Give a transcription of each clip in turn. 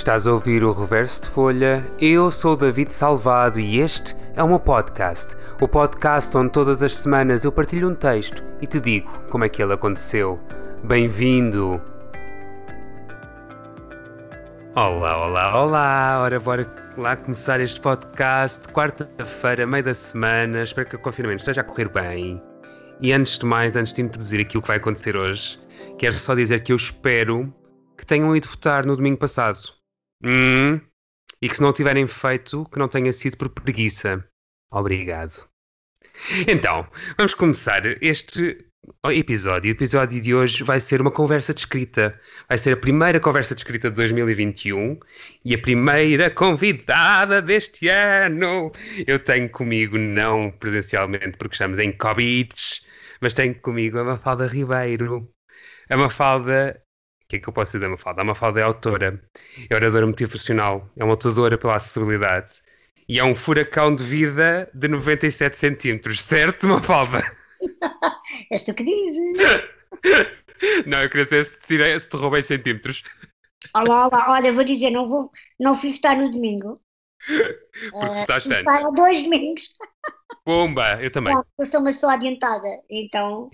Estás a ouvir o Reverso de Folha? Eu sou David Salvado e este é o meu podcast. O podcast onde todas as semanas eu partilho um texto e te digo como é que ele aconteceu. Bem-vindo! Olá, olá, olá! Ora, bora lá começar este podcast. Quarta-feira, meio da semana. Espero que o confinamento esteja a correr bem. E antes de mais, antes de introduzir aqui o que vai acontecer hoje, quero só dizer que eu espero que tenham ido votar no domingo passado. Hum, e que se não tiverem feito, que não tenha sido por preguiça. Obrigado. Então, vamos começar este episódio. O episódio de hoje vai ser uma conversa de escrita. Vai ser a primeira conversa de escrita de 2021 e a primeira convidada deste ano. Eu tenho comigo, não presencialmente, porque estamos em Covid, mas tenho comigo a Mafalda Ribeiro. A Mafalda que é que eu posso dizer da Mafalda? A Mafalda é autora, é oradora motivacional, é uma lutadora pela acessibilidade e é um furacão de vida de 97 centímetros, certo, Mafalda? És tu que dizes. Não, eu queria saber se te, tirei, se te roubei centímetros. Olá, olá, olha, vou dizer, não, vou, não fui votar no domingo. Porque uh, estás tanto. Para dois domingos. Pumba, eu também. Não, eu sou uma só adiantada, então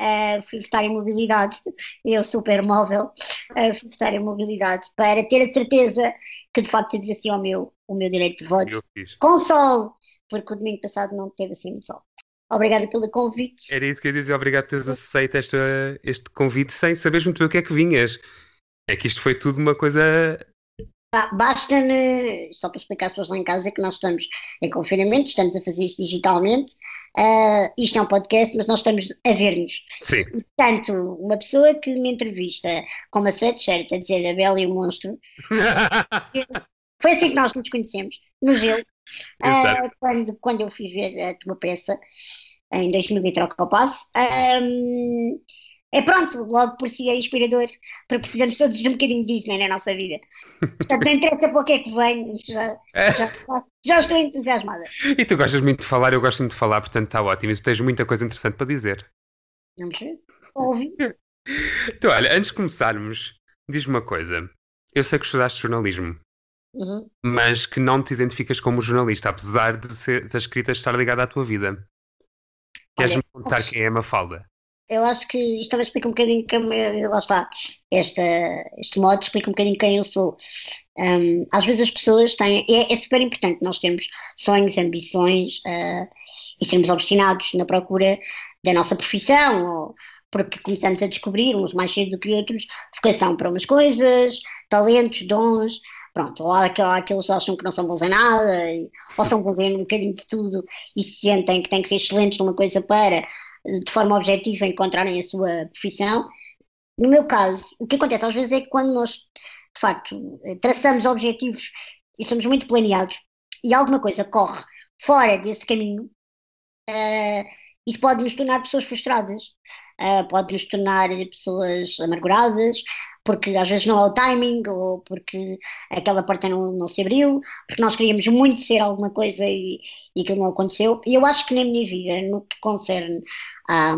uh, fui votar em mobilidade, eu super móvel, uh, fui votar em mobilidade para ter a certeza que de facto assim o meu, o meu direito de voto com sol, porque o domingo passado não teve assim muito sol. Obrigada pelo convite. Era isso que eu ia dizer, obrigado por teres aceito esta, este convite sem saberes muito bem o que é que vinhas. É que isto foi tudo uma coisa Basta-me, só para explicar às pessoas lá em casa, que nós estamos em confinamento, estamos a fazer isto digitalmente. Uh, isto é um podcast, mas nós estamos a ver-nos. Sim. Portanto, uma pessoa que me entrevista com uma sweatshirt a dizer a Bela e o Monstro, foi assim que nós nos conhecemos, no gelo, uh, quando, quando eu fui ver a tua peça, em 2000 e troca ao passo. Um, é pronto, logo por si é inspirador, porque precisamos todos de um bocadinho disso né, na nossa vida. Portanto, não interessa para o que é que vem, já, já, já, estou entusiasmada. E tu gostas muito de falar, eu gosto muito de falar, portanto está ótimo. E tu tens muita coisa interessante para dizer. Vamos ver? Ouve. Então, olha, antes de começarmos, diz-me uma coisa. Eu sei que estudaste jornalismo, uhum. mas que não te identificas como jornalista, apesar de ser, da escrita estar ligada à tua vida. Queres-me contar quem é a Mafalda? Eu acho que isto também explica um bocadinho, quem, lá está, esta, este modo explica um bocadinho quem eu sou. Um, às vezes as pessoas têm, é, é, super importante nós termos sonhos, ambições uh, e sermos obstinados na procura da nossa profissão, ou, porque começamos a descobrir, uns mais cedo do que outros, vocação para umas coisas, talentos, dons, pronto, ou há, aqueles que acham que não são bons em nada, ou são bons em um bocadinho de tudo e se sentem que têm que ser excelentes numa coisa para de forma objetiva encontrarem a sua profissão. No meu caso, o que acontece às vezes é que quando nós, de facto, traçamos objetivos e somos muito planeados e alguma coisa corre fora desse caminho, uh, isso pode nos tornar pessoas frustradas, uh, pode nos tornar pessoas amarguradas, porque às vezes não é o timing, ou porque aquela porta não, não se abriu, porque nós queríamos muito ser alguma coisa e, e aquilo não aconteceu. E eu acho que na minha vida, no que concerne à,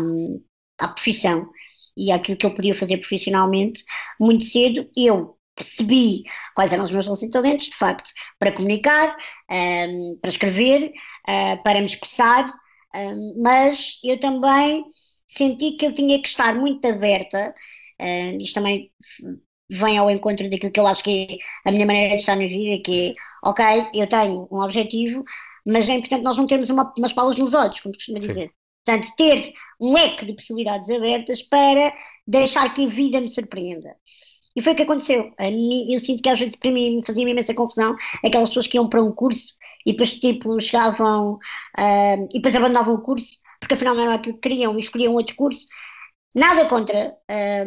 à profissão e àquilo que eu podia fazer profissionalmente, muito cedo eu percebi quais eram os meus dons e talentos, de facto, para comunicar, um, para escrever, uh, para me expressar, um, mas eu também senti que eu tinha que estar muito aberta Uh, isto também vem ao encontro daquilo que eu acho que é a minha maneira de estar na vida, que é, ok, eu tenho um objetivo, mas é importante nós não termos uma, umas palas nos olhos, como costuma dizer. Sim. Portanto, ter um leque de possibilidades abertas para deixar que a vida me surpreenda. E foi o que aconteceu. eu sinto que às vezes para mim me fazia -me imensa confusão aquelas pessoas que iam para um curso e depois tipo chegavam uh, e depois abandonavam o curso porque afinal não era aquilo que queriam e escolhiam outro curso Nada contra,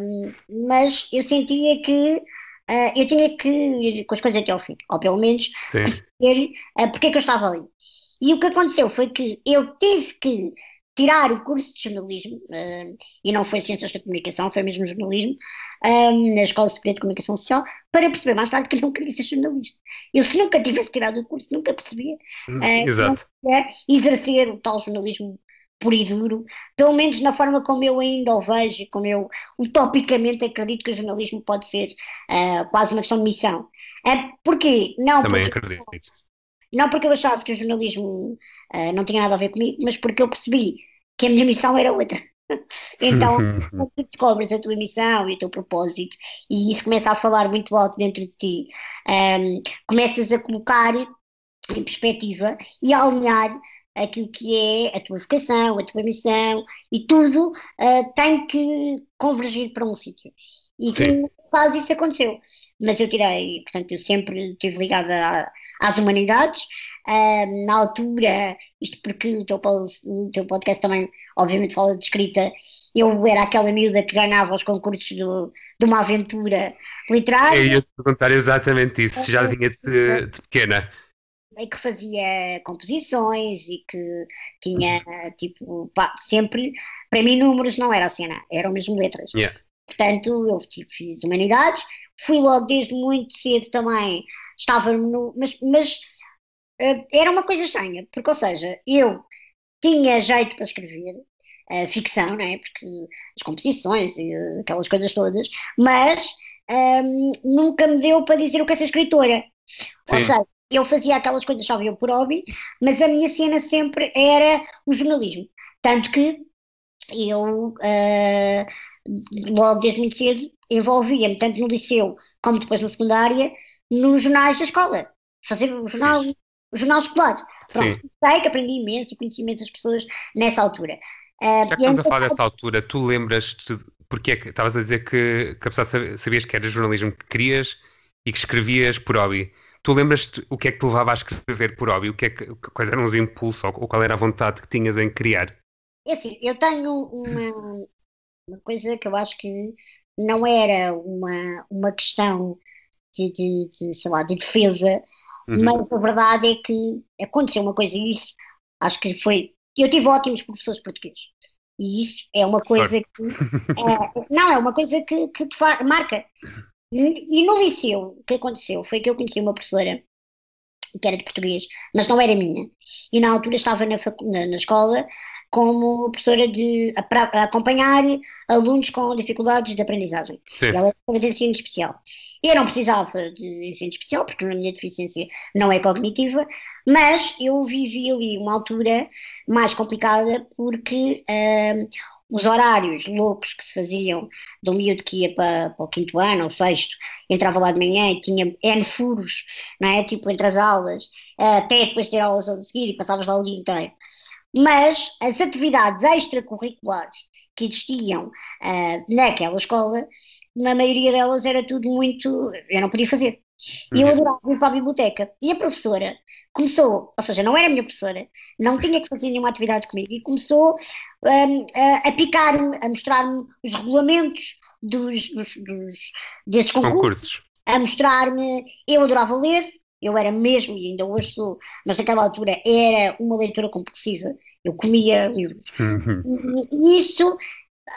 um, mas eu sentia que uh, eu tinha que ir com as coisas até ao fim, ou pelo menos perceber uh, porque é que eu estava ali. E o que aconteceu foi que eu tive que tirar o curso de jornalismo, uh, e não foi Ciências da Comunicação, foi mesmo jornalismo, um, na Escola Superior de Comunicação Social, para perceber mais tarde que eu não queria ser jornalista. Eu, se nunca tivesse tirado o curso, nunca percebia. Uh, Exato. exercer o tal jornalismo puro e duro, pelo menos na forma como eu ainda o vejo, como eu utopicamente acredito que o jornalismo pode ser uh, quase uma questão de missão. Uh, porquê? Não Também porque, acredito. Não porque eu achasse que o jornalismo uh, não tinha nada a ver comigo, mas porque eu percebi que a minha missão era outra. Então, quando tu descobres a tua missão e o teu propósito, e isso começa a falar muito alto dentro de ti, um, começas a colocar em perspectiva e a alinhar aquilo que é a tua vocação, a tua missão e tudo uh, tem que convergir para um sítio. E que quase isso aconteceu. Mas eu tirei, portanto, eu sempre estive ligada às humanidades. Uh, na altura, isto porque o teu, o teu, podcast também, obviamente, fala de escrita. Eu era aquela miúda que ganhava os concursos do, de uma aventura literária. Eu ia te perguntar exatamente isso, já vinha de, de pequena e que fazia composições e que tinha, tipo, pá, sempre, para mim números não era a cena, eram mesmo letras. Yeah. Portanto, eu tipo, fiz humanidades, fui logo desde muito cedo também, estava no, mas, mas uh, era uma coisa estranha, porque, ou seja, eu tinha jeito para escrever, uh, ficção, não é? Porque as composições e uh, aquelas coisas todas, mas um, ehm, nunca me deu para dizer o que é ser escritora. Sim. Ou seja, eu fazia aquelas coisas só por hobby, mas a minha cena sempre era o jornalismo. Tanto que eu, uh, logo desde muito cedo, envolvia-me tanto no liceu como depois na secundária, nos jornais da escola. Fazer o jornal, o jornal escolar. Pronto, sei que aprendi imenso e conheci imensas pessoas nessa altura. Uh, Já que estamos a falar dessa altura, tu lembras-te, porque é que estavas a dizer que, que apesar de sabias que era jornalismo que querias e que escrevias por hobby. Tu lembras-te o que é que te levava a escrever por hobby? O que é que, quais eram os impulsos ou, qual era a vontade que tinhas em criar? É assim, eu tenho uma, uma coisa que eu acho que não era uma, uma questão de, de, de sei lá, de defesa, uhum. mas a verdade é que aconteceu uma coisa e isso acho que foi. Eu tive ótimos professores portugueses. E isso é uma coisa Sorte. que. É, não, é uma coisa que, que te marca. E no liceu, o que aconteceu foi que eu conheci uma professora que era de português, mas não era minha. E na altura estava na, na, na escola como professora de a, acompanhar alunos com dificuldades de aprendizagem. Sim. Ela era de ensino especial. Eu não precisava de ensino especial, porque a minha deficiência não é cognitiva, mas eu vivi ali uma altura mais complicada porque uh, os horários loucos que se faziam um miúdo que ia para, para o quinto ano ou sexto, entrava lá de manhã e tinha N furos, não é? Tipo, entre as aulas, até depois ter aulas a seguir e passavas lá o dia inteiro. Mas as atividades extracurriculares que existiam uh, naquela escola, na maioria delas era tudo muito. Eu não podia fazer. E eu uhum. adorava ir para a biblioteca. E a professora começou, ou seja, não era a minha professora, não tinha que fazer nenhuma atividade comigo, e começou um, a, a picar-me, a mostrar-me os regulamentos dos, dos, dos desses concursos, concursos. a mostrar-me. Eu adorava ler, eu era mesmo, e ainda hoje sou, mas naquela altura era uma leitura compulsiva. Eu comia livros. Uhum. E, e isso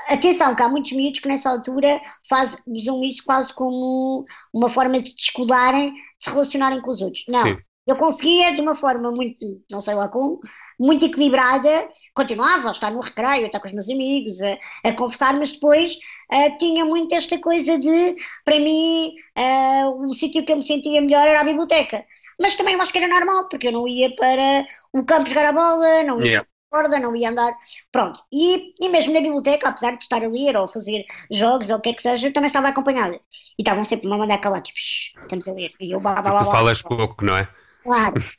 Atenção, que há muitos miúdos que nessa altura faz, usam isso quase como uma forma de descolarem, de se relacionarem com os outros. Não, Sim. eu conseguia de uma forma muito, não sei lá como, muito equilibrada, continuava a estar no recreio, a estar com os meus amigos, a, a conversar, mas depois uh, tinha muito esta coisa de, para mim, uh, o sítio que eu me sentia melhor era a biblioteca. Mas também eu acho que era normal, porque eu não ia para o campo jogar a bola, não ia yeah corda, não ia andar. Pronto. E, e mesmo na biblioteca, apesar de estar a ler ou fazer jogos ou o que é que seja, eu também estava acompanhada. E estavam sempre a mandar calar, tipo, estamos a ler. E eu blá, blá, blá, Tu falas pouco, não é? Claro.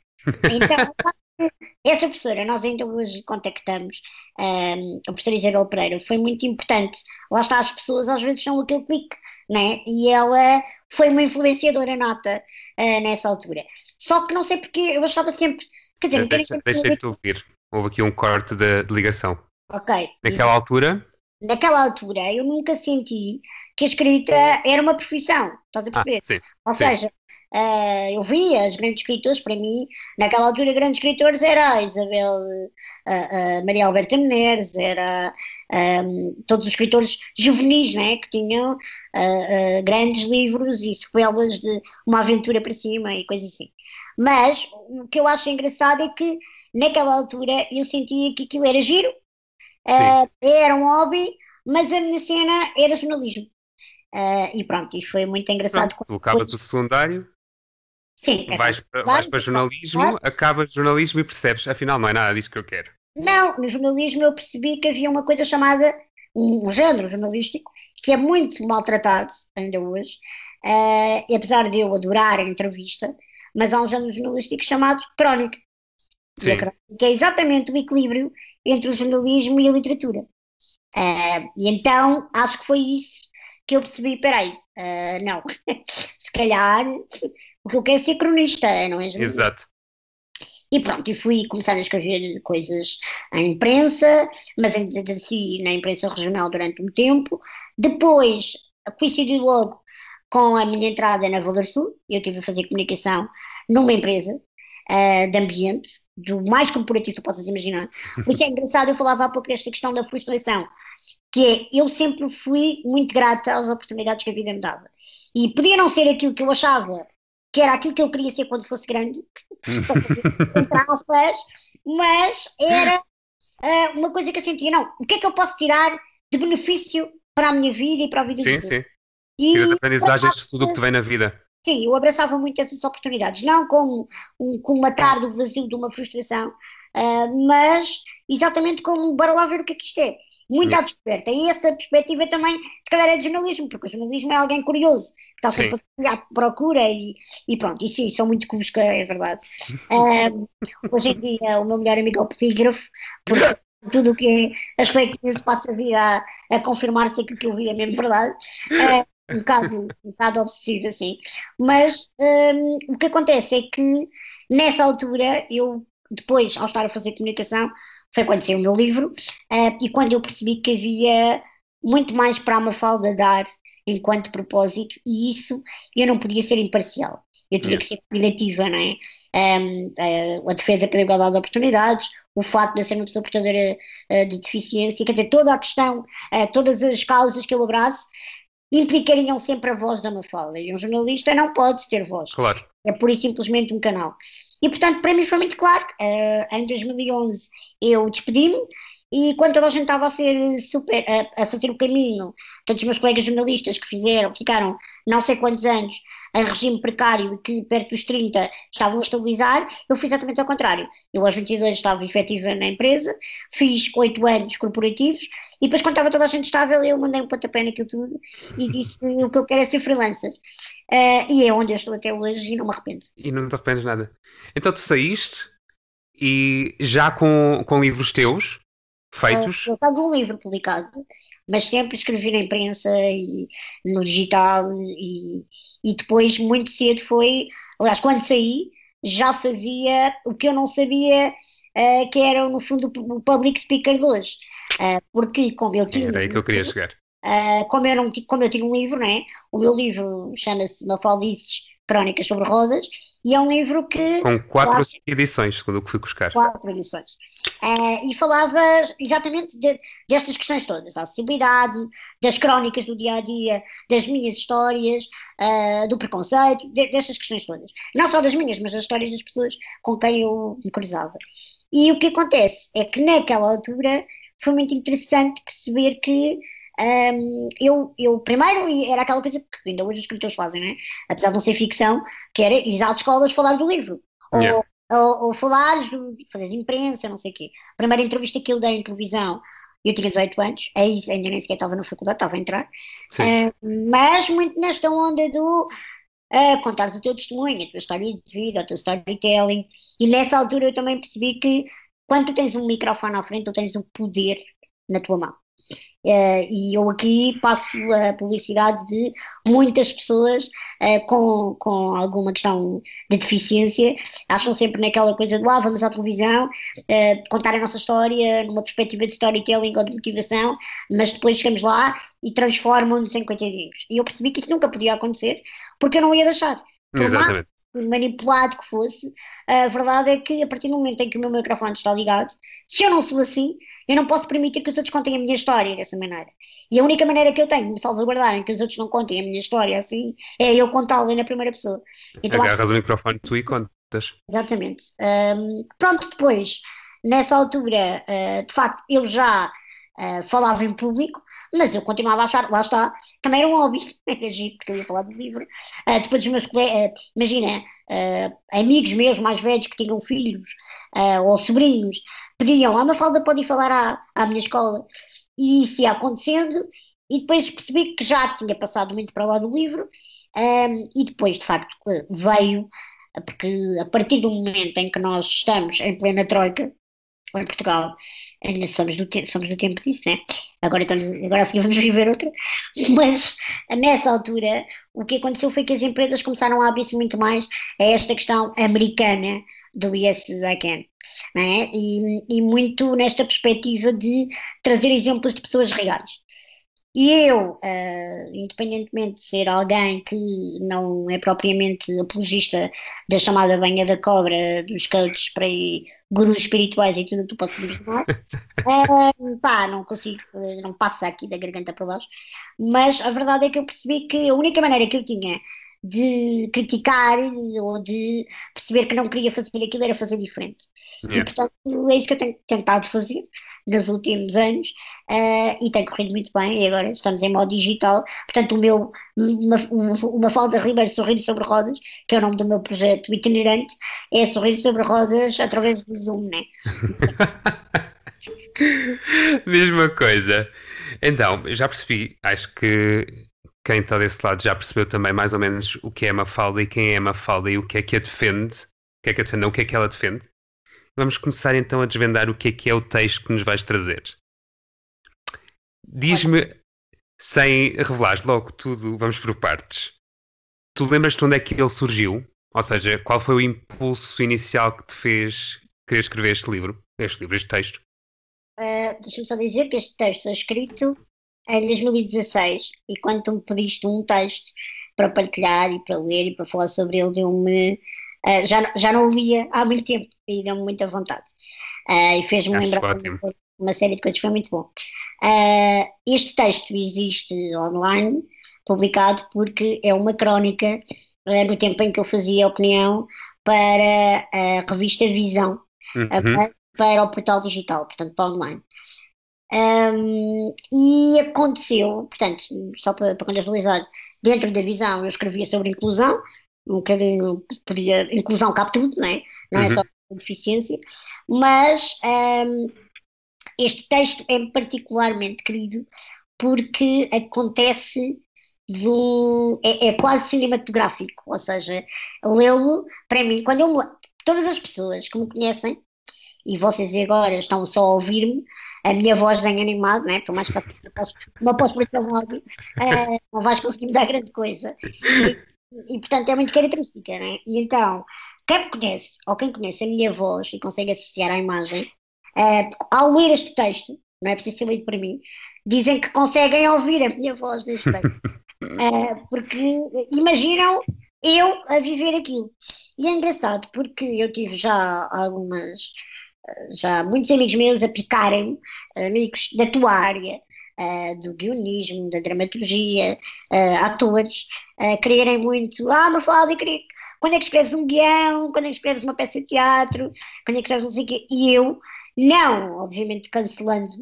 Então, essa professora, nós ainda hoje contactamos um, a professora Isabel Pereira, foi muito importante. Lá está, as pessoas às vezes são aquele clique, né? E ela foi uma influenciadora nota uh, nessa altura. Só que não sei porque eu achava sempre. Quer dizer, deixa, deixa-te ouvir. Houve aqui um corte de, de ligação. Ok. Naquela altura? Naquela altura eu nunca senti que a escrita era uma profissão, estás a perceber? Ah, sim, Ou sim. seja, uh, eu via os grandes escritores, para mim, naquela altura grandes escritores era a Isabel, uh, uh, Maria Alberta Menezes, era um, todos os escritores juvenis, né, que tinham grandes livros e sequelas de uma aventura para cima e coisas assim. Mas o que eu acho engraçado é que naquela altura eu sentia que aquilo era giro, Uh, era um hobby, mas a minha cena era jornalismo. Uh, e pronto, e foi muito engraçado. Pronto, tu acabas o secundário, Sim, vais, para, vais para jornalismo, acabas jornalismo e percebes, afinal não é nada disso que eu quero. Não, no jornalismo eu percebi que havia uma coisa chamada um, um género jornalístico que é muito maltratado ainda hoje, uh, e apesar de eu adorar a entrevista, mas há um género jornalístico chamado crónica. Sim. Que é exatamente o equilíbrio entre o jornalismo e a literatura. Uh, e então acho que foi isso que eu percebi, peraí, uh, não, se calhar o que eu quero é ser cronista, não é? Exato. E pronto, e fui começar a escrever coisas em imprensa, mas exerci na imprensa regional durante um tempo. Depois coincidiu logo com a minha entrada na Valor Sul, eu tive a fazer comunicação numa empresa uh, de ambiente, do mais corporativo que tu possas imaginar. Por isso é engraçado, eu falava há pouco desta questão da frustração que é, eu sempre fui muito grata às oportunidades que a vida me dava. E podia não ser aquilo que eu achava que era aquilo que eu queria ser quando fosse grande, mas era uh, uma coisa que eu sentia, não, o que é que eu posso tirar de benefício para a minha vida e para a vida sim, Sim, sim. E as aprendizagens de tudo o que te vem na vida. Sim, eu abraçava muito essas oportunidades, não como um colmatar do vazio de uma frustração, uh, mas exatamente como, bora lá ver o que é que isto é muito à descoberta. E essa perspectiva também, se calhar, é de jornalismo, porque o jornalismo é alguém curioso, que está sempre a procura e, e, pronto. E sim, sou muito cusca, é verdade. Um, hoje em dia, o meu melhor amigo é o polígrafo, porque tudo o que é as fake news passa a vir a, a confirmar se aquilo que eu vi é mesmo verdade. É, um bocado, um bocado obsessivo, assim. Mas um, o que acontece é que, nessa altura, eu, depois, ao estar a fazer comunicação, foi quando saiu o meu livro, uh, e quando eu percebi que havia muito mais para a Mafalda dar enquanto propósito, e isso eu não podia ser imparcial. Eu tinha que ser combinativa, não é? Um, a, eh, a, defesa pela igualdade de oportunidades, o facto de eu ser uma pessoa portadora uh, de deficiência, quer dizer, toda a questão, todas as causas que eu abraço, implicariam sempre a voz da Mafalda. E um jornalista não pode ter voz. Claro. É pura e simplesmente um canal. E, portanto, para mim foi muito claro. Uh, em 2011 eu despedi-me e quando toda a gente estava a ser super, a, a, fazer o caminho, todos os meus colegas jornalistas que fizeram, ficaram não sei quantos anos em regime precário e que perto dos 30 estavam a estabilizar, eu fiz exatamente ao contrário. Eu aos 22 estava efetiva na empresa, fiz 8 anos corporativos e depois quando estava toda a gente estável eu mandei um pontapé naquilo tudo e disse o que eu quero é ser freelancer. Uh, e é onde eu estou até hoje e não me arrependo. E não te arrependes nada. Então tu saíste e já com, com livros teus feitos? Eu tenho um livro publicado, mas sempre escrevi na imprensa e no digital e, e depois muito cedo foi, aliás, quando saí já fazia o que eu não sabia uh, que era no fundo o public speaker de hoje, uh, porque como eu tinha... Era aí que eu queria chegar. Uh, como, eu não, como eu tinha um livro, né? o meu livro chama-se Mafaldices Crónicas sobre Rodas, e é um livro que. Com quatro edições, segundo o que fui buscar. Quatro edições. Uh, e falava exatamente de, destas questões todas, da acessibilidade, das crónicas do dia a dia, das minhas histórias, uh, do preconceito, de, destas questões todas. Não só das minhas, mas das histórias das pessoas com quem eu me cruzava. E o que acontece é que naquela altura foi muito interessante perceber que um, eu, eu, primeiro, era aquela coisa que ainda hoje os escritores fazem, né? apesar de não ser ficção, que era ir às escolas falar do livro. Yeah. Ou, ou, ou falar, fazer imprensa, não sei o quê. A primeira entrevista que eu dei em televisão, eu tinha 18 anos, é ainda nem sequer estava na faculdade, estava a entrar. Uh, mas muito nesta onda do uh, contares o teu testemunho, a tua história de vida, o teu storytelling. E nessa altura eu também percebi que quando tu tens um microfone à frente, tu tens um poder na tua mão. Uh, e eu aqui passo a publicidade de muitas pessoas uh, com, com alguma questão de deficiência, acham sempre naquela coisa do ah, vamos à televisão, uh, contar a nossa história numa perspectiva de storytelling ou de motivação, mas depois chegamos lá e transformam-nos em coitadinhos. E eu percebi que isso nunca podia acontecer porque eu não ia deixar. Exatamente manipulado que fosse, a verdade é que a partir do momento em que o meu microfone está ligado, se eu não sou assim, eu não posso permitir que os outros contem a minha história dessa maneira. E a única maneira que eu tenho de me salvaguardarem que os outros não contem a minha história assim é eu contá-la na primeira pessoa. Então, Agarras acho... o microfone tu e contas. Exatamente. Um, pronto, depois, nessa altura, uh, de facto, eu já uh, falava em público, mas eu continuava a achar, lá está, também era um hobby, porque eu ia falar do livro. Uh, depois os meus colegas, uh, imagina, amigos meus mais velhos que tinham filhos ou sobrinhos, pediam, ah, Mafalda pode ir falar à, à minha escola. E isso ia acontecendo, e depois percebi que já tinha passado muito para lá do livro, um, e depois, de facto, veio, porque a partir do momento em que nós estamos em plena troika, em Portugal, ainda somos do, somos do tempo disso, né? Agora, estamos, agora seguir vamos viver outra. Mas nessa altura, o que aconteceu foi que as empresas começaram a abrir-se muito mais a esta questão americana do Yes I Can. Né? E, e muito nesta perspectiva de trazer exemplos de pessoas reais. E eu, uh, independentemente de ser alguém que não é propriamente apologista da chamada banha da cobra, dos coaches para gurus espirituais e tudo o que tu possas imaginar, uh, pá, não consigo, não passa aqui da garganta para baixo, mas a verdade é que eu percebi que a única maneira que eu tinha de criticar ou de perceber que não queria fazer aquilo era fazer diferente. Yeah. E portanto é isso que eu tenho tentado fazer nos últimos anos uh, e tem corrido muito bem e agora estamos em modo digital. Portanto, o meu uma, uma falda Ribeiro Sorrir sobre Rodas, que é o nome do meu projeto itinerante, é Sorrir sobre Rodas através do Zoom, né? Mesma coisa. Então, já percebi, acho que quem está desse lado já percebeu também mais ou menos o que é Mafalda e quem é Mafalda e o que é que a defende, o que é que a defende, não, o que é que ela defende. Vamos começar então a desvendar o que é que é o texto que nos vais trazer. Diz-me, sem revelar logo tudo, vamos por partes. Tu lembras-te onde é que ele surgiu? Ou seja, qual foi o impulso inicial que te fez querer escrever este livro, este livro, este texto? Uh, Deixa-me só dizer que este texto é escrito em 2016 e quando tu me pediste um texto para partilhar e para ler e para falar sobre ele, deu-me. Uh, já, já não o lia há muito tempo e deu-me muita vontade. Uh, e fez-me lembrar uma série de coisas, foi muito bom. Uh, este texto existe online, publicado, porque é uma crónica no tempo em que eu fazia opinião para a revista Visão, uhum. para o portal digital, portanto para online. Um, e aconteceu, portanto, só para, para contextualizar, dentro da visão eu escrevia sobre inclusão, um bocadinho, podia, inclusão cabe tudo, não é? Não uhum. é só deficiência, mas um, este texto é particularmente querido porque acontece do, é, é quase cinematográfico, ou seja, lê-lo, para mim, quando eu todas as pessoas que me conhecem e vocês agora estão só a ouvir-me, a minha voz nem animado, né? por mais que eu posso, não posso tão áudio, uh, não vais conseguir me dar grande coisa. E, e, portanto é muito característica, né? E então, quem me conhece, ou quem conhece a minha voz e consegue associar à imagem, uh, ao ler este texto, não é preciso ser lido para mim, dizem que conseguem ouvir a minha voz neste texto. Uh, porque imaginam eu a viver aquilo. E é engraçado porque eu tive já algumas já muitos amigos meus a picarem, amigos da tua área, uh, do guionismo, da dramaturgia, uh, atores, uh, quererem muito, ah, Mafalda, queria... quando é que escreves um guião, quando é que escreves uma peça de teatro, quando é que escreves não sei o quê, e eu não, obviamente, cancelando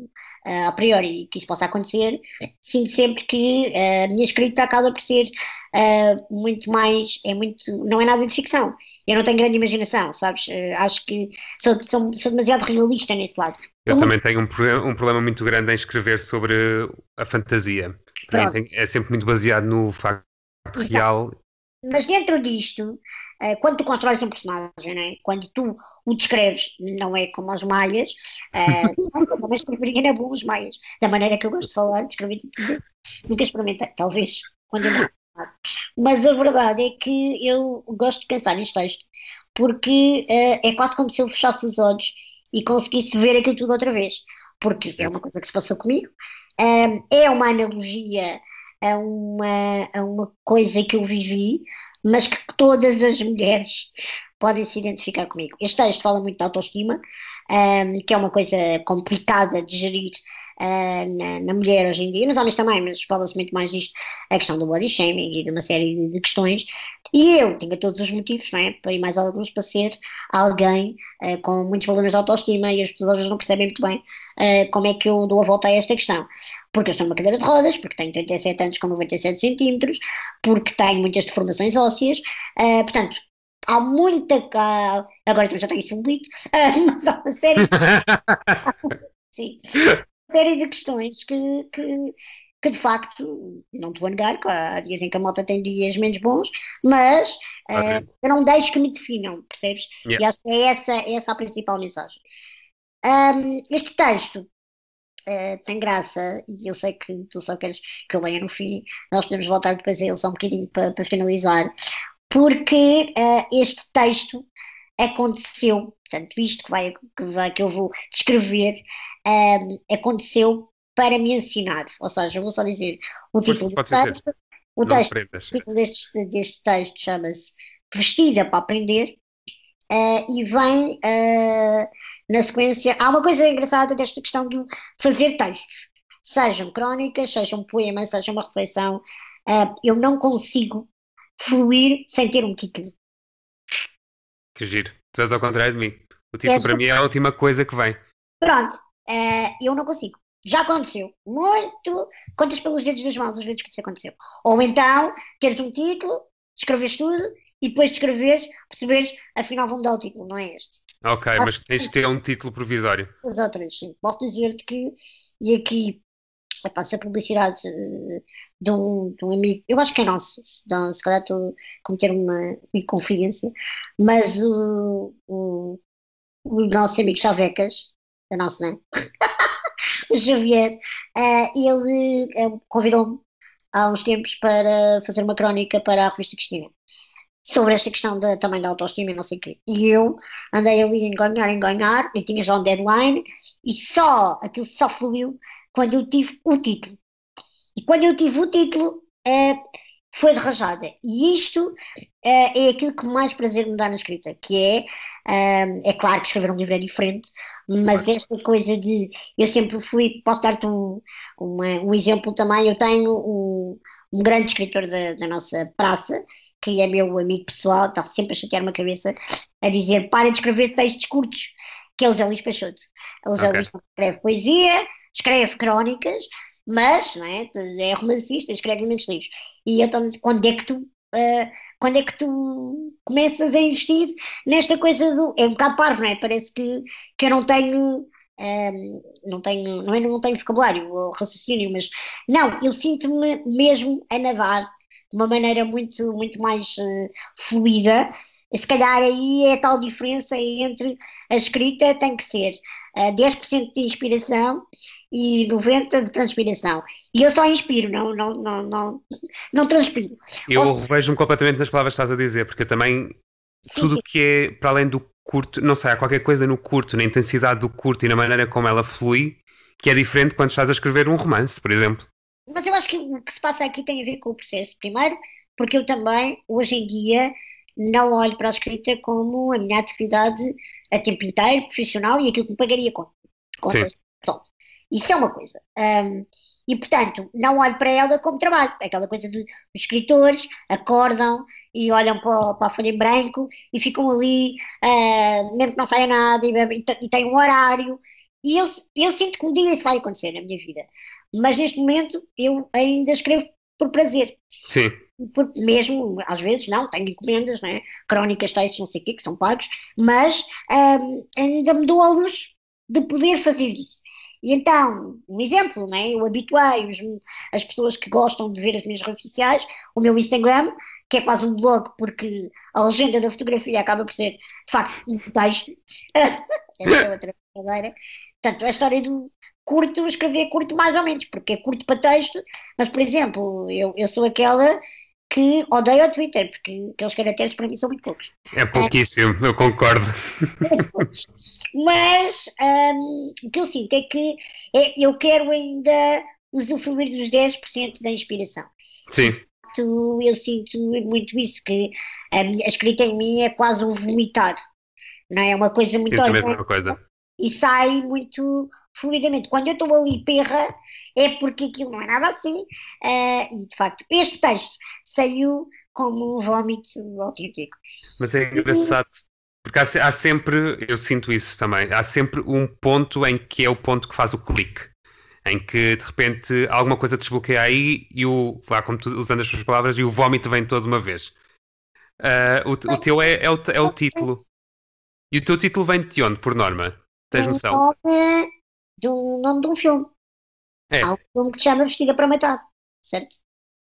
uh, a priori que isso possa acontecer, sinto sempre que a minha escrita acaba por ser uh, muito mais, é muito, não é nada de ficção. Eu não tenho grande imaginação, sabes? acho que sou, sou, sou, demasiado realista nesse lado. Eu também tenho um, um, problema muito grande em escrever sobre a fantasia. Para mim é sempre muito baseado no facto Exato. real. Mas dentro disto, eh, quando tu constróis um personagem, né? quando tu o descreves, não é como os maias, uh, também escreveria na boa os maias, da maneira que eu gosto de falar, descrever tudo. Nunca experimentei, talvez, quando eu não. Mas a verdade é que eu gosto de pensar neste texto, porque uh, é quase como se eu fechasse os olhos e conseguisse ver aquilo tudo outra vez, porque é uma coisa que se passou comigo, é uma analogia a uma, a uma coisa que eu vivi, mas que todas as mulheres podem se identificar comigo. Este texto fala muito de autoestima, um, que é uma coisa complicada de gerir uh, na, na, mulher hoje em dia, nos homens também, mas fala-se muito mais disto, a questão do body shaming e de uma série de, de questões. E eu tinha todos os motivos, não é? Para ir mais alguns, para ser alguém uh, com muitos problemas de autoestima e as pessoas não percebem muito bem uh, como é que eu dou a volta a esta questão. Porque eu estou numa cadeira de rodas, porque tenho 37 anos com 97 centímetros, porque tenho muitas deformações ósseas, portanto, há muita. agora também já tenho celulite, mas há uma série. Sim série de questões que, que, que de facto, não te vou negar, há dias em que a moto tem dias menos bons, mas okay. uh, eu não deixo que me definam, percebes? Yeah. E acho que é essa, é essa a principal mensagem. Um, este texto uh, tem graça, e eu sei que tu só queres que eu leia no fim, nós podemos voltar depois a ele só um bocadinho para, para finalizar, porque uh, este texto aconteceu, portanto, isto que, vai, que, vai, que eu vou descrever um, aconteceu para me ensinar. Ou seja, eu vou só dizer o título do texto. O, texto, o título deste, deste texto chama-se Vestida para Aprender. Uh, e vem uh, na sequência. Há uma coisa engraçada desta questão de fazer textos, sejam crónicas, sejam poemas, seja uma reflexão. Uh, eu não consigo fluir sem ter um título. Que giro. Tu és ao contrário de mim. O título para mim é a última coisa que vem. Pronto. Uh, eu não consigo. Já aconteceu. Muito. Contas pelos dedos das mãos as vezes que isso aconteceu. Ou então, teres um título, escreves tudo e depois de escreveres, perceberes, afinal vão dar o título, não é este. Ok, mas tens de ter um título provisório. Exatamente, sim. Posso dizer-te que, e aqui epá, se a publicidade uh, de, um, de um amigo, eu acho que é nosso, se, se calhar estou a cometer uma confidência, mas o, o, o nosso amigo Chavecas, é nosso, não é? o Xavier, uh, ele uh, convidou-me há uns tempos para fazer uma crónica para a revista Cristina sobre esta questão de, também da autoestima e não sei o quê. E eu andei ali a enganhar, enganhar, e tinha já um deadline, e só, aquilo só fluiu quando eu tive o título. E quando eu tive o título, uh, foi de rajada. E isto uh, é aquilo que mais prazer me dá na escrita, que é, uh, é claro que escrever um livro é diferente, mas esta coisa de, eu sempre fui, posso dar-te um, uma, um exemplo também, eu tenho um, um grande escritor da, da, nossa praça, que é meu amigo pessoal, está sempre a chatear-me a cabeça, a dizer, para de escrever textos curtos, que é o Zé Luís Peixoto. O Zé okay. Luís escreve poesia, escreve crónicas, mas não é, é romancista, escreve imensos livros. E então, quando é que tu uh, quando é que tu começas a investir nesta coisa do. É um bocado parvo, não é? Parece que, que eu não tenho. Um, ehm, não tenho, não é não tenho vocabulário ou raciocínio, mas não, eu sinto-me mesmo a nadar de uma maneira muito, muito mais uh, fluida. Se calhar aí é a tal diferença entre a escrita tem que ser uh, eh, 10% de inspiração e 90 de transpiração. E eu só inspiro, não, não, não, não, não transpiro. Eu Ou... revejo-me completamente nas palavras que estás a dizer, porque eu também, sim, tudo o que é para além do curto, não sei, há qualquer coisa no curto, na intensidade do curto e na maneira como ela flui, que é diferente quando estás a escrever um romance, por exemplo. Mas eu acho que o que se passa aqui tem a ver com o processo. Primeiro, porque eu também, hoje em dia, não olho para a escrita como a minha atividade a tempo inteiro, profissional e aquilo que me pagaria com. com Sim. Isso é uma coisa. Um, e, portanto, não olho para ela como trabalho. É aquela coisa dos escritores acordam e olham para, para, a folha em branco e ficam ali, uh, mesmo que não saia nada, e, e, e têm um horário. E eu, eu sinto que um dia isso vai acontecer na minha vida. Mas neste momento eu ainda escrevo por prazer. Sim. Por, mesmo, às vezes, não, tenho encomendas, né? crónicas, textos, não sei o quê, que são pagos, mas um, ainda me dou a luz de poder fazer isso. E então, um exemplo, né? eu habituei os, as pessoas que gostam de ver as minhas redes sociais, o meu Instagram, que é quase um blog, porque a legenda da fotografia acaba por ser, de facto, um texto. Essa é outra brincadeira. Portanto, a história do curto, escrever curto mais ou menos, porque é curto para texto, mas, por exemplo, eu, eu sou aquela que odeio o Twitter, porque aqueles caracteres para mim são muito poucos. É pouquíssimo, é. eu concordo. Mas um, o que eu sinto é que é, eu quero ainda usufruir dos 10% da inspiração. Sim. Eu sinto muito isso, que a, minha, a escrita em mim é quase um vomitar. Não é uma coisa muito orgânica. coisa. e sai muito fluidamente. Quando eu estou ali perra, é porque aquilo não é nada assim. Uh, e de facto, este texto saiu como um vómito autêntico. Mas é engraçado, porque há, há, sempre, eu sinto isso também, há sempre um ponto em que é o ponto que faz o clique. Em que de repente alguma coisa desbloqueia aí e o, vá, como tu, usando as suas palavras, e o vómito vem todo uma vez. Uh, o, o, teu é, é, o, é o título. E o teu título vem de onde, por norma? Tens noção? Nome, do nome de um filme. É. Há um filme que se chama Vestida para Matar, certo?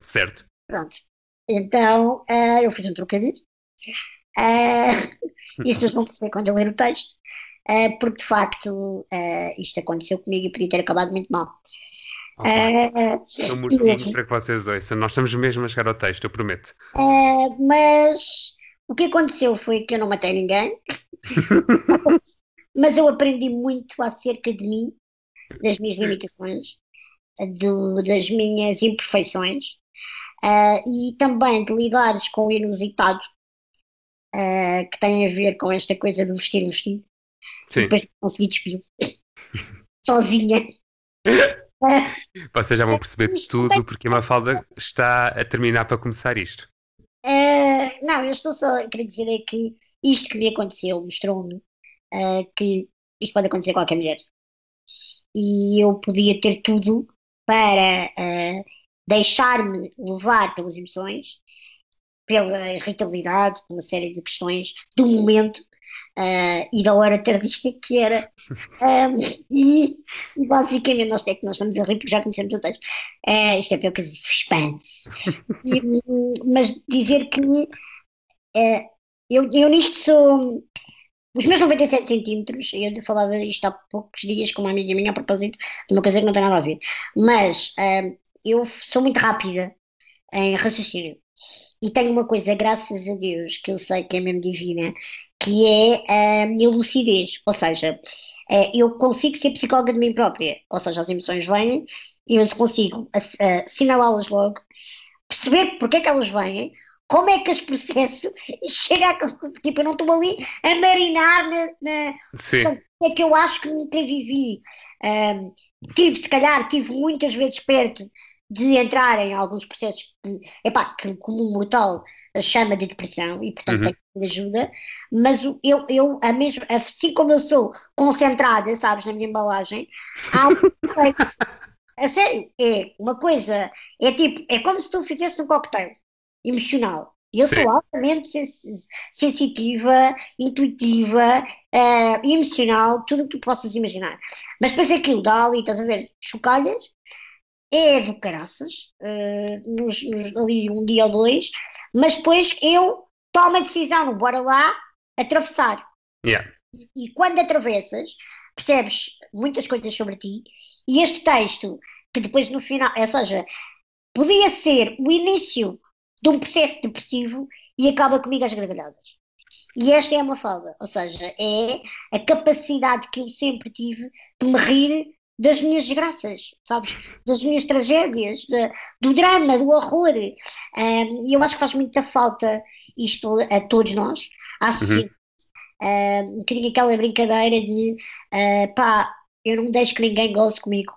Certo. Pronto. Então, uh, eu fiz um trocadilho. Uh, isto vocês vão perceber quando eu ler o texto, uh, porque de facto uh, isto aconteceu comigo e podia ter acabado muito mal. Uh, São mortinhos para que vocês ouçam. Nós estamos mesmo a chegar ao texto, eu prometo. mas o que aconteceu foi que eu não matei ninguém, mas eu aprendi muito acerca de mim, das minhas limitações, do, das minhas imperfeições uh, e também de lidares com o inusitado uh, que tem a ver com esta coisa do vestir vestido. Sim. Depois consegui despir sozinha. Vocês já vão perceber tudo porque a Mafalda está a terminar para começar isto. Uh, não, eu estou só a querer dizer é que isto que me aconteceu mostrou-me uh, que isto pode acontecer a qualquer mulher. E eu podia ter tudo para uh, deixar-me levar pelas emoções, pela irritabilidade, pela série de questões do momento uh, e da hora tardia que era. Um, e, e, basicamente nós, é que nós estamos a rir porque já conhecemos o texto. Uh, isto é pior que suspense. E, mas dizer que uh, eu, eu nisto sou. Os meus 97 centímetros, eu falava isto há poucos dias com uma amiga minha a propósito de uma coisa que não tem nada a ver, mas eu sou muito rápida em raciocínio. E tenho uma coisa, graças a Deus, que eu sei que é mesmo divina, que é a minha lucidez. Ou seja, é, eu consigo ser psicóloga de mim própria. Ou seja, as emoções vêm e eu consigo assinalá-las logo, perceber porque é que elas vêm, como é que as processo e chegar a. Tipo, eu não estou ali a marinar na. na Sim. é que eu acho que nunca vivi. Um, tive, se calhar, tive muitas vezes perto de entrar em alguns processos que, epá, que como um mortal chama de depressão e portanto uhum. tem ajuda, mas eu, eu a mesmo, assim como eu sou concentrada, sabes, na minha embalagem, há a sério, é uma coisa, é tipo, é como se tu fizesse um cocktail emocional. Eu Sim. sou altamente sens sensitiva, intuitiva, uh, emocional, tudo o que tu possas imaginar. Mas depois aquilo dá ali, estás a ver, chocalhas, é do caraças, uh, nos, nos, ali um dia ou dois, mas depois eu tomo a decisão, bora lá, atravessar. Yeah. E, e quando atravessas, percebes muitas coisas sobre ti, e este texto, que depois no final, ou seja, podia ser o início de um processo depressivo e acaba comigo às gargalhadas. E esta é uma falda, ou seja, é a capacidade que eu sempre tive de me rir das minhas desgraças, sabes? Das minhas tragédias, de, do drama, do horror. E eu acho que faz muita falta isto a todos nós, à sociedade. Uhum. Um aquela brincadeira de uh, pá, eu não deixo que ninguém goze comigo,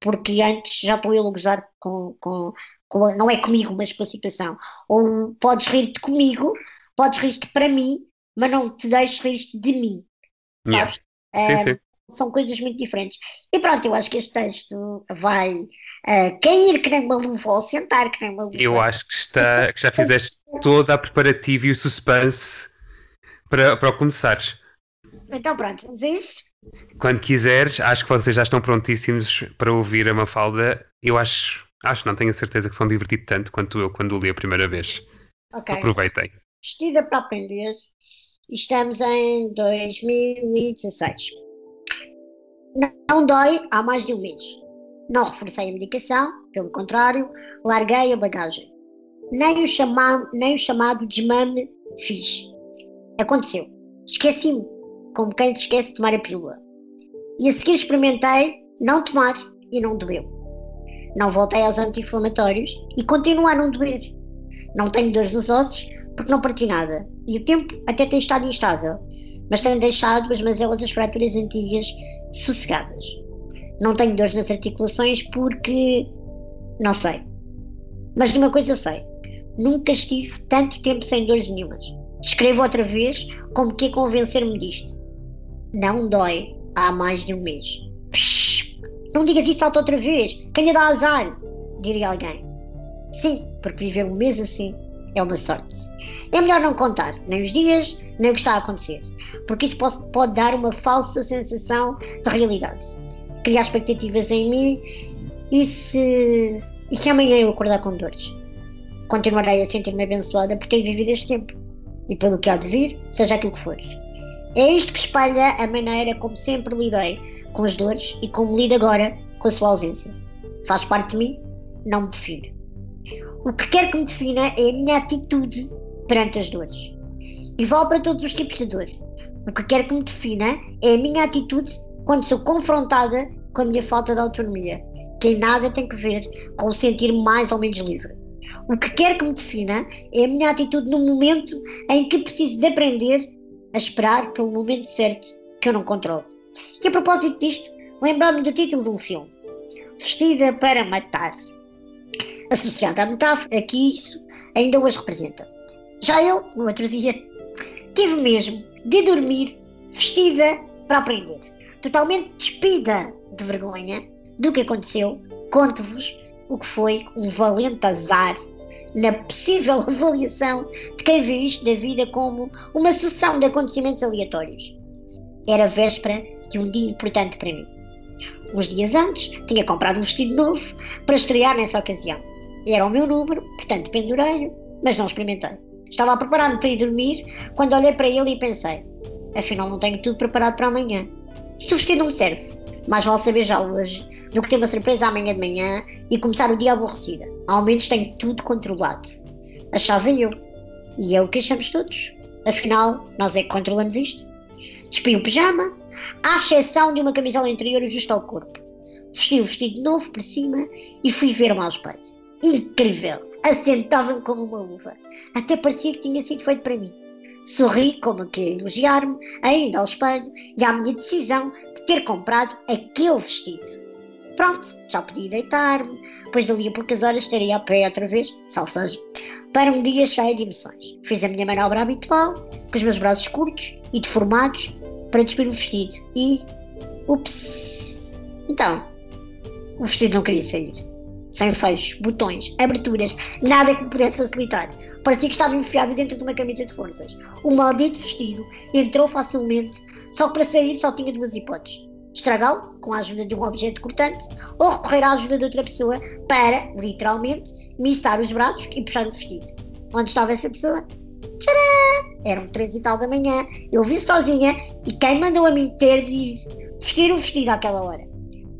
porque antes já estou eu a gozar com, com, com, não é comigo, mas com a situação. Ou podes rir-te comigo, podes rir-te para mim, mas não te deixes rir-te de mim. Sabes? Yeah. Sim, sim são coisas muito diferentes. E pronto, eu acho que este texto vai uh, cair que nem uma luva ou sentar que nem uma luva. Eu acho que, está, que já fizeste toda a preparativa e o suspense para, para começares. Então pronto, vamos a isso? Quando quiseres, acho que vocês já estão prontíssimos para ouvir a Mafalda. Eu acho, acho não tenho a certeza que são divertido tanto quanto eu quando o li a primeira vez. Okay. Aproveitem. Vestida para aprender. Estamos em 2016. Não dói há mais de um mês. Não reforcei a medicação, pelo contrário, larguei a bagagem. Nem o, chama, nem o chamado desmame fiz. Aconteceu. Esqueci-me, como quem esquece de tomar a pílula. E a seguir experimentei não tomar e não doeu. Não voltei aos anti-inflamatórios e continua a não doer. Não tenho dores nos ossos porque não parti nada. E o tempo até tem estado instável. mas tenho deixado as mazelas das fraturas antigas sossegadas. Não tenho dores nas articulações porque. não sei. Mas de uma coisa eu sei: nunca estive tanto tempo sem dores nenhumas. Escrevo outra vez como que convencer-me disto. Não dói há mais de um mês. Psh, não digas isso alto outra vez, quem lhe dá azar, diria alguém. Sim, porque viver um mês assim é uma sorte. É melhor não contar, nem os dias, nem o que está a acontecer, porque isso pode, pode dar uma falsa sensação de realidade. Criar expectativas em mim e se, e se amanhã eu acordar com dores? Continuarei a sentir-me abençoada por ter vivido este tempo e pelo que há de vir, seja aquilo que for. É isto que espalha a maneira como sempre lidei com as dores e como lido agora com a sua ausência. Faz parte de mim, não me define. O que quer que me defina é a minha atitude perante as dores. E vale para todos os tipos de dor. O que quer que me defina é a minha atitude quando sou confrontada com a minha falta de autonomia, que em nada tem que ver com o sentir mais ou menos livre. O que quer que me defina é a minha atitude no momento em que preciso de aprender a esperar pelo momento certo que eu não controlo. E a propósito disto, lembrar-me do título de um filme, Vestida para Matar. Associado à metáfora, que isso ainda hoje representa. Já eu, no outro dia, tive mesmo de dormir vestida para aprender. Totalmente despida de vergonha do que aconteceu, conto-vos o que foi um valente azar na possível avaliação de quem vê isto da vida como uma sucessão de acontecimentos aleatórios. Era véspera de um dia importante para mim. Uns dias antes, tinha comprado um vestido novo para estrear nessa ocasião. Era o meu número, portanto pendurei mas não experimentei. Estava a preparar-me para ir dormir quando olhei para ele e pensei: afinal, não tenho tudo preparado para amanhã. O vestido não me serve. Mais vale saber já hoje do que ter uma surpresa amanhã de manhã e começar o dia aborrecida. Ao menos tenho tudo controlado. Achava eu. E é o que achamos todos. Afinal, nós é que controlamos isto. Despi o pijama, à exceção de uma camisola interior justo ao corpo. Vesti o vestido novo por cima e fui ver-me ao espelho. Incrível! Assentava-me como uma uva. Até parecia que tinha sido feito para mim. Sorri como que elogiar-me, ainda ao espelho, e à minha decisão de ter comprado aquele vestido. Pronto, já podia deitar-me, pois dali a poucas horas estaria a pé outra vez, salvo para um dia cheio de emoções. Fiz a minha manobra habitual, com os meus braços curtos e deformados, para despir o vestido. E. Ups! Então, o vestido não queria sair. Sem fechos, botões, aberturas, nada que me pudesse facilitar. Parecia que estava enfiado dentro de uma camisa de forças. O maldito vestido entrou facilmente, só que para sair só tinha duas hipóteses estragá-lo com a ajuda de um objeto cortante ou recorrer à ajuda de outra pessoa para, literalmente, missar os braços e puxar o vestido. Onde estava essa pessoa? Tcharam! Eram três e tal da manhã, eu vi sozinha e quem mandou a mim ter de vestir o vestido àquela hora?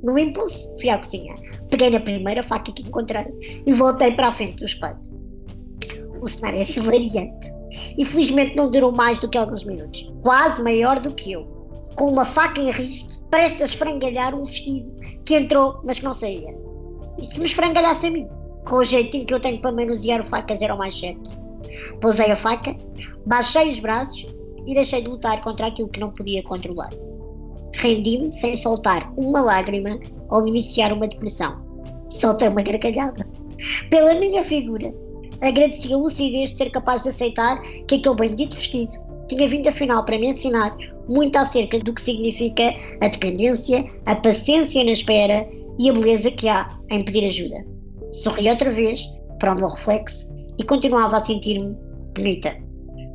No impulso, fui à cozinha, peguei na primeira faca que encontrei e voltei para a frente do espelho. O cenário é hilariante e felizmente não durou mais do que alguns minutos, quase maior do que eu com uma faca em risco, prestes a esfrangalhar um vestido que entrou, mas que não saía. E se me esfrangalhasse a mim? Com o jeitinho que eu tenho para manusear o facas era o mais certo. Pousei a faca, baixei os braços e deixei de lutar contra aquilo que não podia controlar. Rendi-me sem soltar uma lágrima ou iniciar uma depressão. Soltei uma gargalhada. Pela minha figura, agradeci a lucidez de ser capaz de aceitar que aquele bendito vestido tinha vindo afinal para mencionar muito acerca do que significa a dependência, a paciência na espera e a beleza que há em pedir ajuda. Sorri outra vez para o meu reflexo e continuava a sentir-me bonita.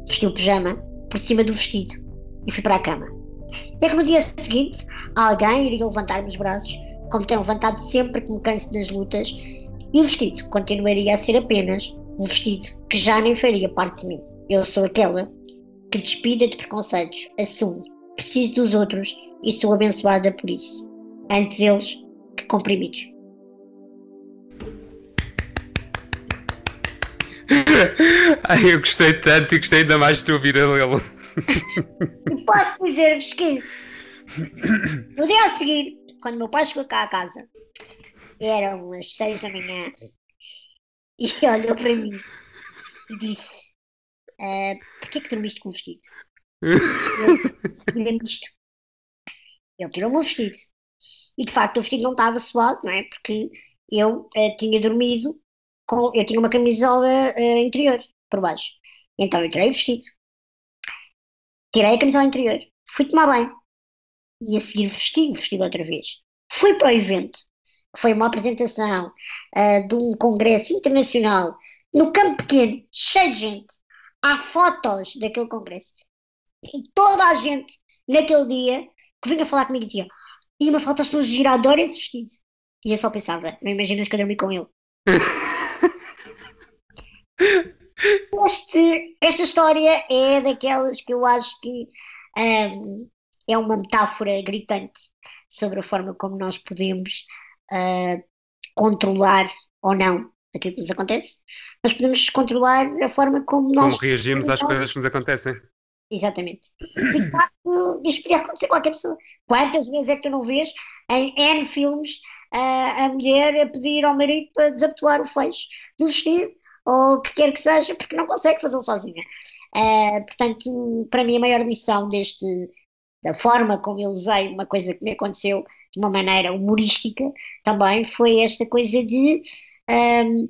Vesti o pijama por cima do vestido e fui para a cama. É que no dia seguinte alguém iria levantar-me os braços, como tem levantado sempre que me canso das lutas, e o vestido continuaria a ser apenas um vestido que já nem faria parte de mim. Eu sou aquela que despida de preconceitos, assumo, preciso dos outros e sou abençoada por isso. Antes eles que comprimidos. Ai, eu gostei tanto e gostei ainda mais de te ouvir a lê-lo. Posso dizer-vos que no dia a seguir, quando meu pai chegou cá a casa, eram as seis da manhã, e olhou para mim e disse: uh, Porquê que dormiste com o vestido? Eu isto. Ele tirou-me o vestido. E de facto o vestido não estava suado, não é? Porque eu uh, tinha dormido com. Eu tinha uma camisola uh, interior por baixo. Então eu tirei o vestido. Tirei a camisola interior. Fui tomar banho. E a seguir vesti o vestido outra vez. Fui para o evento, que foi uma apresentação uh, de um congresso internacional no campo pequeno, cheio de gente. Há fotos daquele congresso. E toda a gente, naquele dia, que vinha falar comigo dizia e uma foto estou girar, adoro esse vestido. E eu só pensava, não imaginas que eu dormi com ele. este, esta história é daquelas que eu acho que um, é uma metáfora gritante sobre a forma como nós podemos uh, controlar ou não aquilo que nos acontece. Nós podemos controlar a forma como nós. Como reagimos às coisas que nos acontecem. Exatamente. E de facto, isto podia acontecer a qualquer pessoa. Quantas vezes é que tu não vês em N filmes a, a mulher a pedir ao marido para desabotoar o fecho do vestido ou o que quer que seja, porque não consegue fazê-lo sozinha. Uh, portanto, para mim, a maior lição deste, da forma como eu usei uma coisa que me aconteceu de uma maneira humorística também foi esta coisa de um,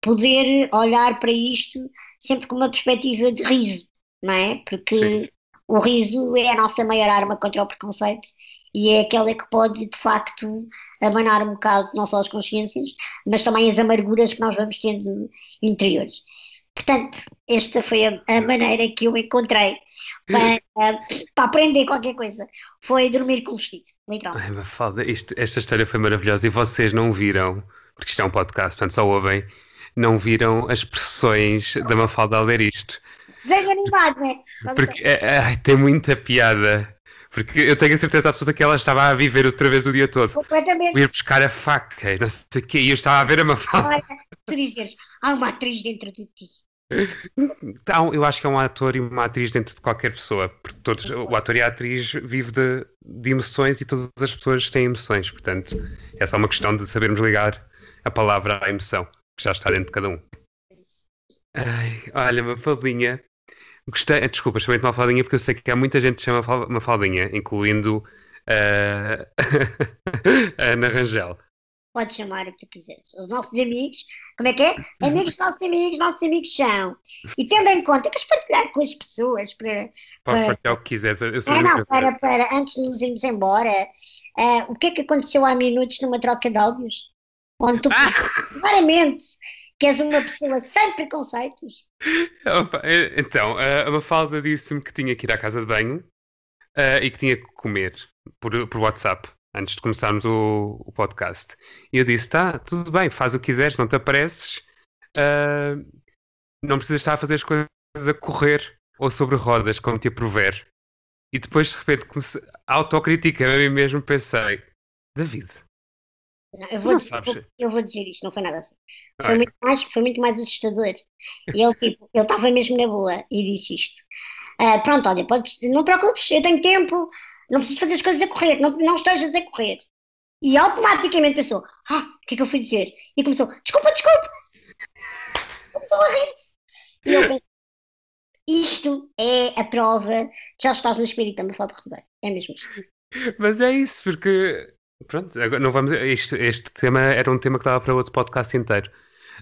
poder olhar para isto sempre com uma perspectiva de riso não é? Porque Sim. o riso é a nossa maior arma contra o preconceito e é aquela que pode, de facto, abanar um bocado não só as consciências, mas também as amarguras que nós vamos tendo interiores. Portanto, esta foi a, a maneira que eu encontrei para, para, aprender qualquer coisa. Foi dormir com o vestido, literalmente. Ai, Mafalda, isto, esta história foi maravilhosa e vocês não viram, porque isto é um podcast, portanto só ouvem, não viram as expressões da Mafalda ao ler isto. Desenho animado, né? Porque é, é, tem muita piada. Porque eu tenho a certeza absoluta que ela estava a viver outra vez o dia todo. Completamente. Ir buscar a faca e não sei o quê. E eu estava a ver a Mafalda. Olha, tu dizes, há uma atriz dentro de ti. Então, eu acho que é um ator e uma atriz dentro de qualquer pessoa. Porque todos, o ator e a atriz vive de, de emoções e todas as pessoas têm emoções. Portanto, é só uma questão de sabermos ligar a palavra à emoção, que já está dentro de cada um. Ai, olha, Mafaldinha, Gostei, eh, desculpa, chamei-te Mafaldinha porque eu sei que há muita gente que chama Mafaldinha, incluindo uh, a Ana Rangel. Pode chamar o que tu quiseres. Os nossos amigos, como é que é? Amigos, nossos amigos, nossos amigos são. E tendo em conta que partilhar com as pessoas para. Pode partilhar o que quiseres. Ah, não, para, para, antes de nos irmos embora, uh, o que é que aconteceu há minutos numa troca de áudios? Onde tu, ah! claramente, que és uma pessoa sem preconceitos. Opa, então, a Mafalda disse-me que tinha que ir à casa de banho uh, e que tinha que comer por, por WhatsApp antes de começarmos o, o, podcast. E eu disse: tá, tudo bem, faz o que quiseres, não te apareces, uh, não precisas estar a fazer as coisas a correr ou sobre rodas, como te aprover. E depois, de repente, comecei, autocrítica a mim mesmo, pensei: David, não, eu, vou dizer, vou, eu, vou, dizer isto, não foi nada assim. Foi, muito mais, foi muito mais assustador. E ele, tipo, ele estava mesmo na boa e disse isto. Uh, pronto, olha, podes, não te preocupes, eu tenho tempo, não preciso fazer as coisas a correr, não, não estejas a correr. E automaticamente pensou, ah, o que é que eu fui dizer? E começou, desculpa, desculpa. Começou a rir-se. E eu pensei, isto é a prova que já estás no espírito, me falta receber. É mesmo isto. Mas é isso, porque Pronto, agora não vamos. Este, este tema era um tema que dava para outro podcast inteiro.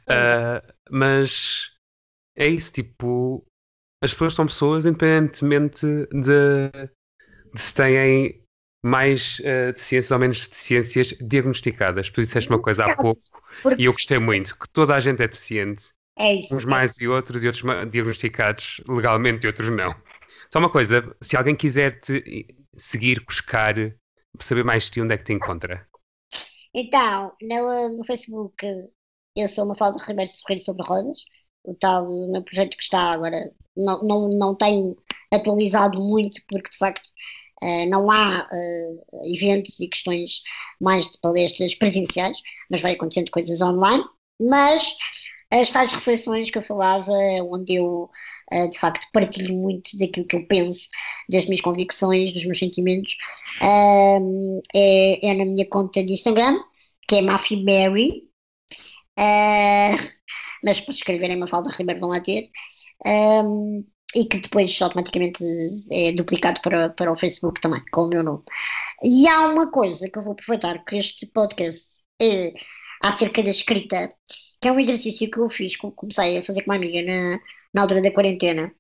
Uh, mas é isso, tipo, as pessoas são pessoas independentemente de, de se têm mais uh, deficiências ou menos deficiências diagnosticadas. Tu disseste uma coisa há pouco e eu gostei muito, que toda a gente é deficiente. É isso. Uns mais e outros, e outros diagnosticados legalmente e outros não. Só uma coisa, se alguém quiser te seguir, buscar saber mais de ti, onde é que te encontra? Então, no, no Facebook, eu sou uma falta de Ribeiro Sorrir sobre Rodas, o tal meu projeto que está agora. Não, não, não tenho atualizado muito, porque de facto uh, não há uh, eventos e questões mais de palestras presenciais, mas vai acontecendo coisas online. Mas as tais reflexões que eu falava, onde eu uh, de facto partilho muito daquilo que eu penso, das minhas convicções, dos meus sentimentos, é, é, na minha conta de Instagram, que é Mafi Mary, uh, mas para escreverem uma falta Ribeiro vão lá ter. E que depois automaticamente é duplicado para, para o Facebook também, com o meu nome. E há uma coisa que eu vou aproveitar que este podcast é acerca da escrita, que é um exercício que eu fiz, comecei a fazer com uma amiga na, na altura da quarentena,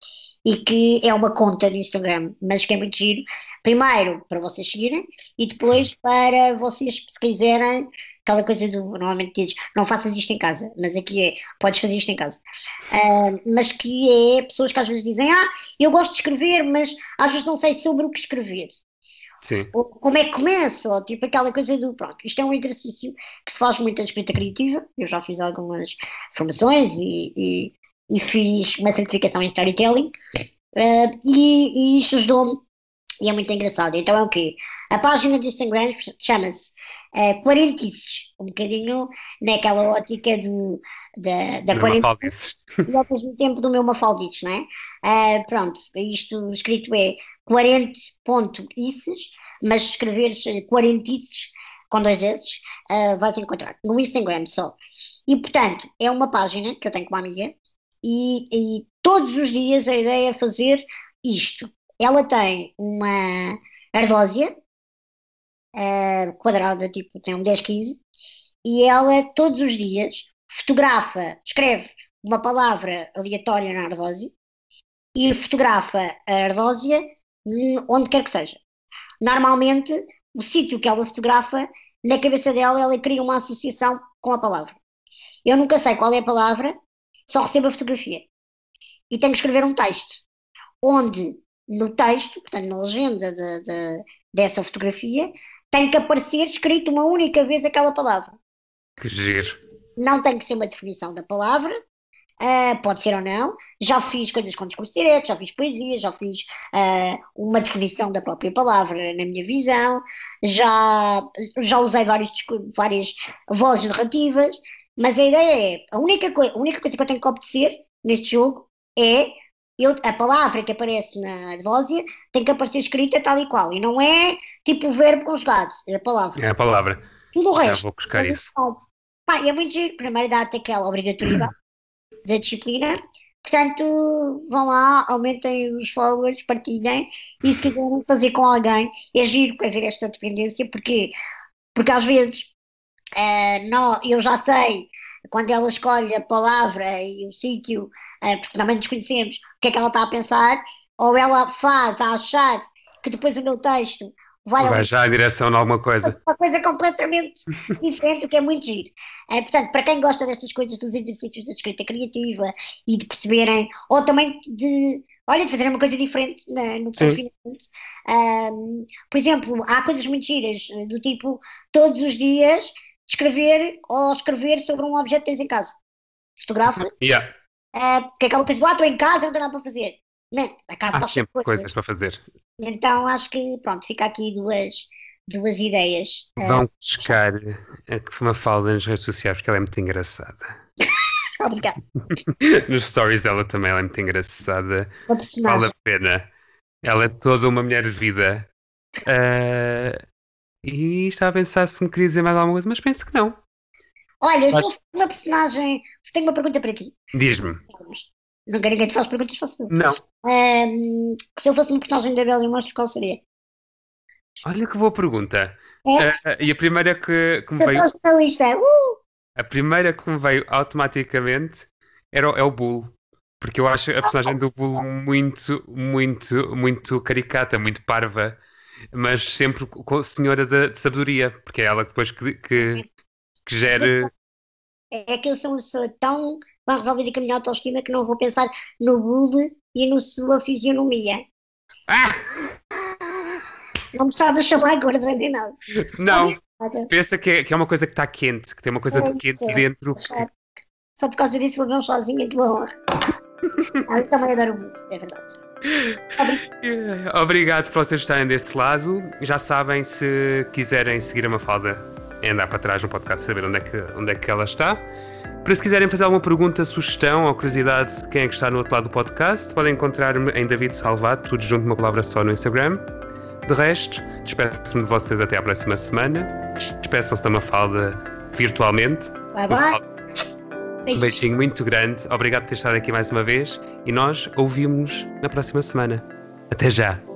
e que é uma conta de Instagram, mas que é muito giro. Primeiro para vocês seguirem e depois para vocês, se quiserem, aquela coisa do. Normalmente dizes, não faças isto em casa, mas aqui é, podes fazer isto em casa. Uh, mas que é pessoas que às vezes dizem, ah, eu gosto de escrever, mas às vezes não sei sobre o que escrever. Sim. Como é que começa, ou tipo aquela coisa do pronto, isto é um exercício que se faz muito a escrita criativa, eu já fiz algumas formações e, e e fiz uma certificação em storytelling uh, e, e isto ajudou-me e é muito engraçado. Então é o quê? A página do Instagram chama-se uh, Quarentices, um bocadinho naquela ótica do, da, da quarentice e ao mesmo tempo do meu Mafaldices, não é? Uh, pronto, isto escrito é quarente.ices, mas escreveres quarentices com dois S, uh, vais encontrar no Instagram só. E portanto, é uma página que eu tenho com uma amiga e, e todos os dias a ideia é fazer isto. Ela tem uma ardósia uh, quadrada, tipo, tem um 10, 15, e ela todos os dias fotografa, escreve uma palavra aleatória na ardósia e fotografa a ardósia onde quer que seja. Normalmente, o sítio que ela fotografa, na cabeça dela, ela cria uma associação com a palavra. Eu nunca sei qual é a palavra, só recebo a fotografia. E tenho que escrever um texto, onde no texto, portanto na legenda de, de, dessa fotografia, tem que aparecer escrito uma única vez aquela palavra. Que giro. Não tem que ser uma definição da palavra, uh, pode ser ou não. Já fiz coisas com discurso direto, já fiz poesia, já fiz uh, uma definição da própria palavra na minha visão, já, já usei vários, várias vozes narrativas, mas a ideia é, a única, a única coisa que eu tenho que obedecer neste jogo é eu, a palavra que aparece na ardósia tem que aparecer escrita tal e qual. E não é tipo o verbo conjugado, é a palavra. É a palavra. Tudo o resto. Já vou buscar isso. Pá, é muito giro. Primeiro dá-te aquela obrigatoriedade da disciplina. Portanto, vão lá, aumentem os followers, partilhem e se quiserem fazer com alguém, é giro para ver esta dependência, porque, porque às vezes Uh, não, eu já sei quando ela escolhe a palavra e o sítio, uh, porque também desconhecemos o que é que ela está a pensar, ou ela faz a achar que depois o meu texto vai, vai já em direção de alguma coisa. Uma coisa completamente diferente, o que é muito giro. Uh, portanto, para quem gosta destas coisas, dos exercícios da escrita criativa e de perceberem, ou também de, olha, de fazer uma coisa diferente na, no confinamento. por exemplo, há coisas muito giras, do tipo, todos os dias escrever ou escrever sobre um objeto que tens em casa. Fotografa. Yeah. Uh, que é aquela coisa, lá estou em casa, não tenho nada para fazer. Não, a casa Há sempre coisas para fazer. Então acho que, pronto, fica aqui duas, duas ideias. Vão buscar a que uma falda nas redes sociais, porque ela é muito engraçada. Obrigada. Nos stories dela também ela é muito engraçada. Uma personagem. Vale a pena. Ela é toda uma mulher de vida. Uh, e estava a pensar se me queria dizer mais alguma coisa, mas penso que não. Olha, eu sou uma personagem. Tenho uma pergunta para ti. Diz-me. Não quero ninguém te faça perguntas, faço eu. Não. Um, se eu fosse uma personagem da Bela e Monstro, qual seria? Olha que boa pergunta. É? Uh, e a primeira que, que me veio. Jornalista. Uh! A primeira que me veio automaticamente era, é o Bull. Porque eu acho a personagem do Bull muito, muito, muito caricata, muito parva mas sempre com a senhora de, de sabedoria, porque é ela depois que, que, que gera. É que eu sou uma pessoa tão bem resolvida com a minha autoestima que não vou pensar no bullying e na sua fisionomia. Ah! Não me estás a chamar gorda nem nada. Não. Pensa que é, que é uma coisa que está quente, que tem uma coisa é, de quente é. dentro. Só por causa disso vou ver um sozinho em tua honra. ah, eu também adoro muito, é verdade. Obrigado por vocês estarem desse lado. Já sabem, se quiserem seguir a Mafalda, é andar para trás no podcast saber onde é que, onde é que ela está. Para se quiserem fazer alguma pergunta, sugestão ou curiosidade de quem é que está no outro lado do podcast, podem encontrar-me em David Salvato, tudo junto uma palavra só no Instagram. De resto, despeço-me de vocês até à próxima semana. Despeçam-se da Mafalda virtualmente. Bye bye. Um beijinho muito grande. Obrigado por ter estado aqui mais uma vez. E nós ouvimos-nos na próxima semana. Até já.